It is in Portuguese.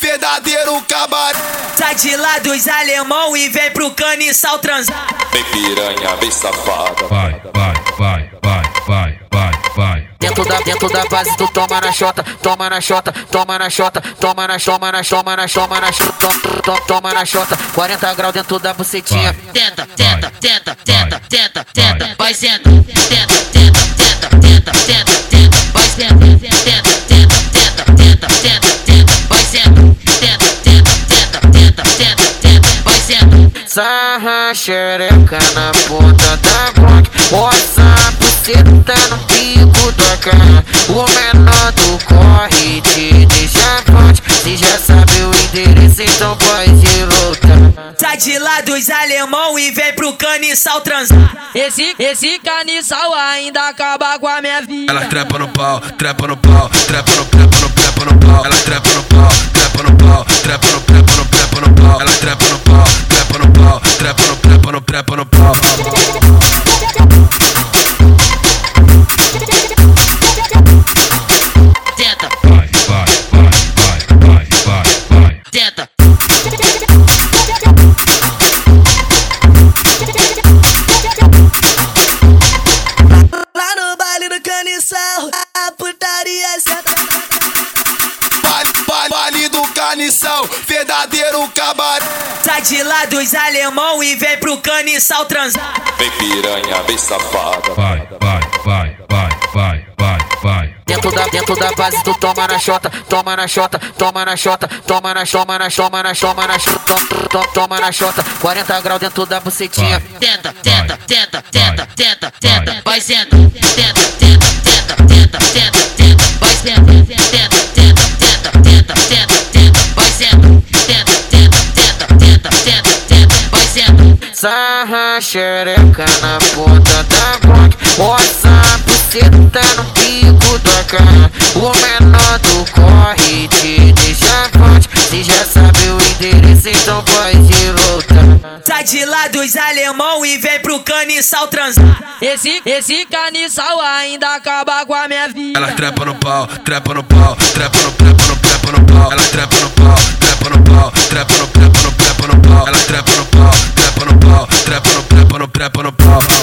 verdadeiro cabaré. Sai de lá dos alemão e vem pro caniçal transar. Vem piranha, vem safada. vai, vai, vai, vai, vai, vai, vai. Dentro da, dentro da base tu toma na chota, toma na chota, toma na chota, toma na toma na toma na toma na toma, toma, toma na chota, 40 graus dentro da bucetinha. Tenta, tenta, tenta, tenta, tenta, tenta, vai senta, tenta, Sarra xereca na ponta da Glock, roça buceta no pico da cara. O menor do corre te deixa forte, se já sabe o endereço então pode lutar. Sai de lá dos alemão e vem pro caniçal transar. Esse, esse caniçal ainda acaba com a minha vida. Ela trepa no pau, trepa no pau, trepa no, trepa no, trepa no pau. Ela trepa no pau, trepa no pau, trepa no, trepa caniçal, verdadeiro cabaré. Sai de lá dos alemão e vem pro caniçal transar. Vem piranha, vem safada. Vai, vai, vai, vai, vai, vai, vai. Dentro da, dentro da base tu toma na chota, toma na chota, toma na chota, toma na toma na toma na toma na toma, toma na chota, 40 graus dentro da bucetinha. Tenta, tenta, tenta, tenta, tenta, tenta, vai senta, tenta, tenta, tenta, tenta, tenta, Sarra xereca na ponta da Glock, roça a buceta no pico da cara. O menor do corre te deixa forte, se já sabe o endereço então pode lutar. Sai de lá dos alemão e vem pro caniçal transar. Esse, esse caniçal ainda acaba com a minha vida. Ela trepa no pau, trepa no pau, trepa no, trepa no, trepa no pau. Ela trepa no pau, trepa no pau, trepa no, trepa no, trepa no pau. Ela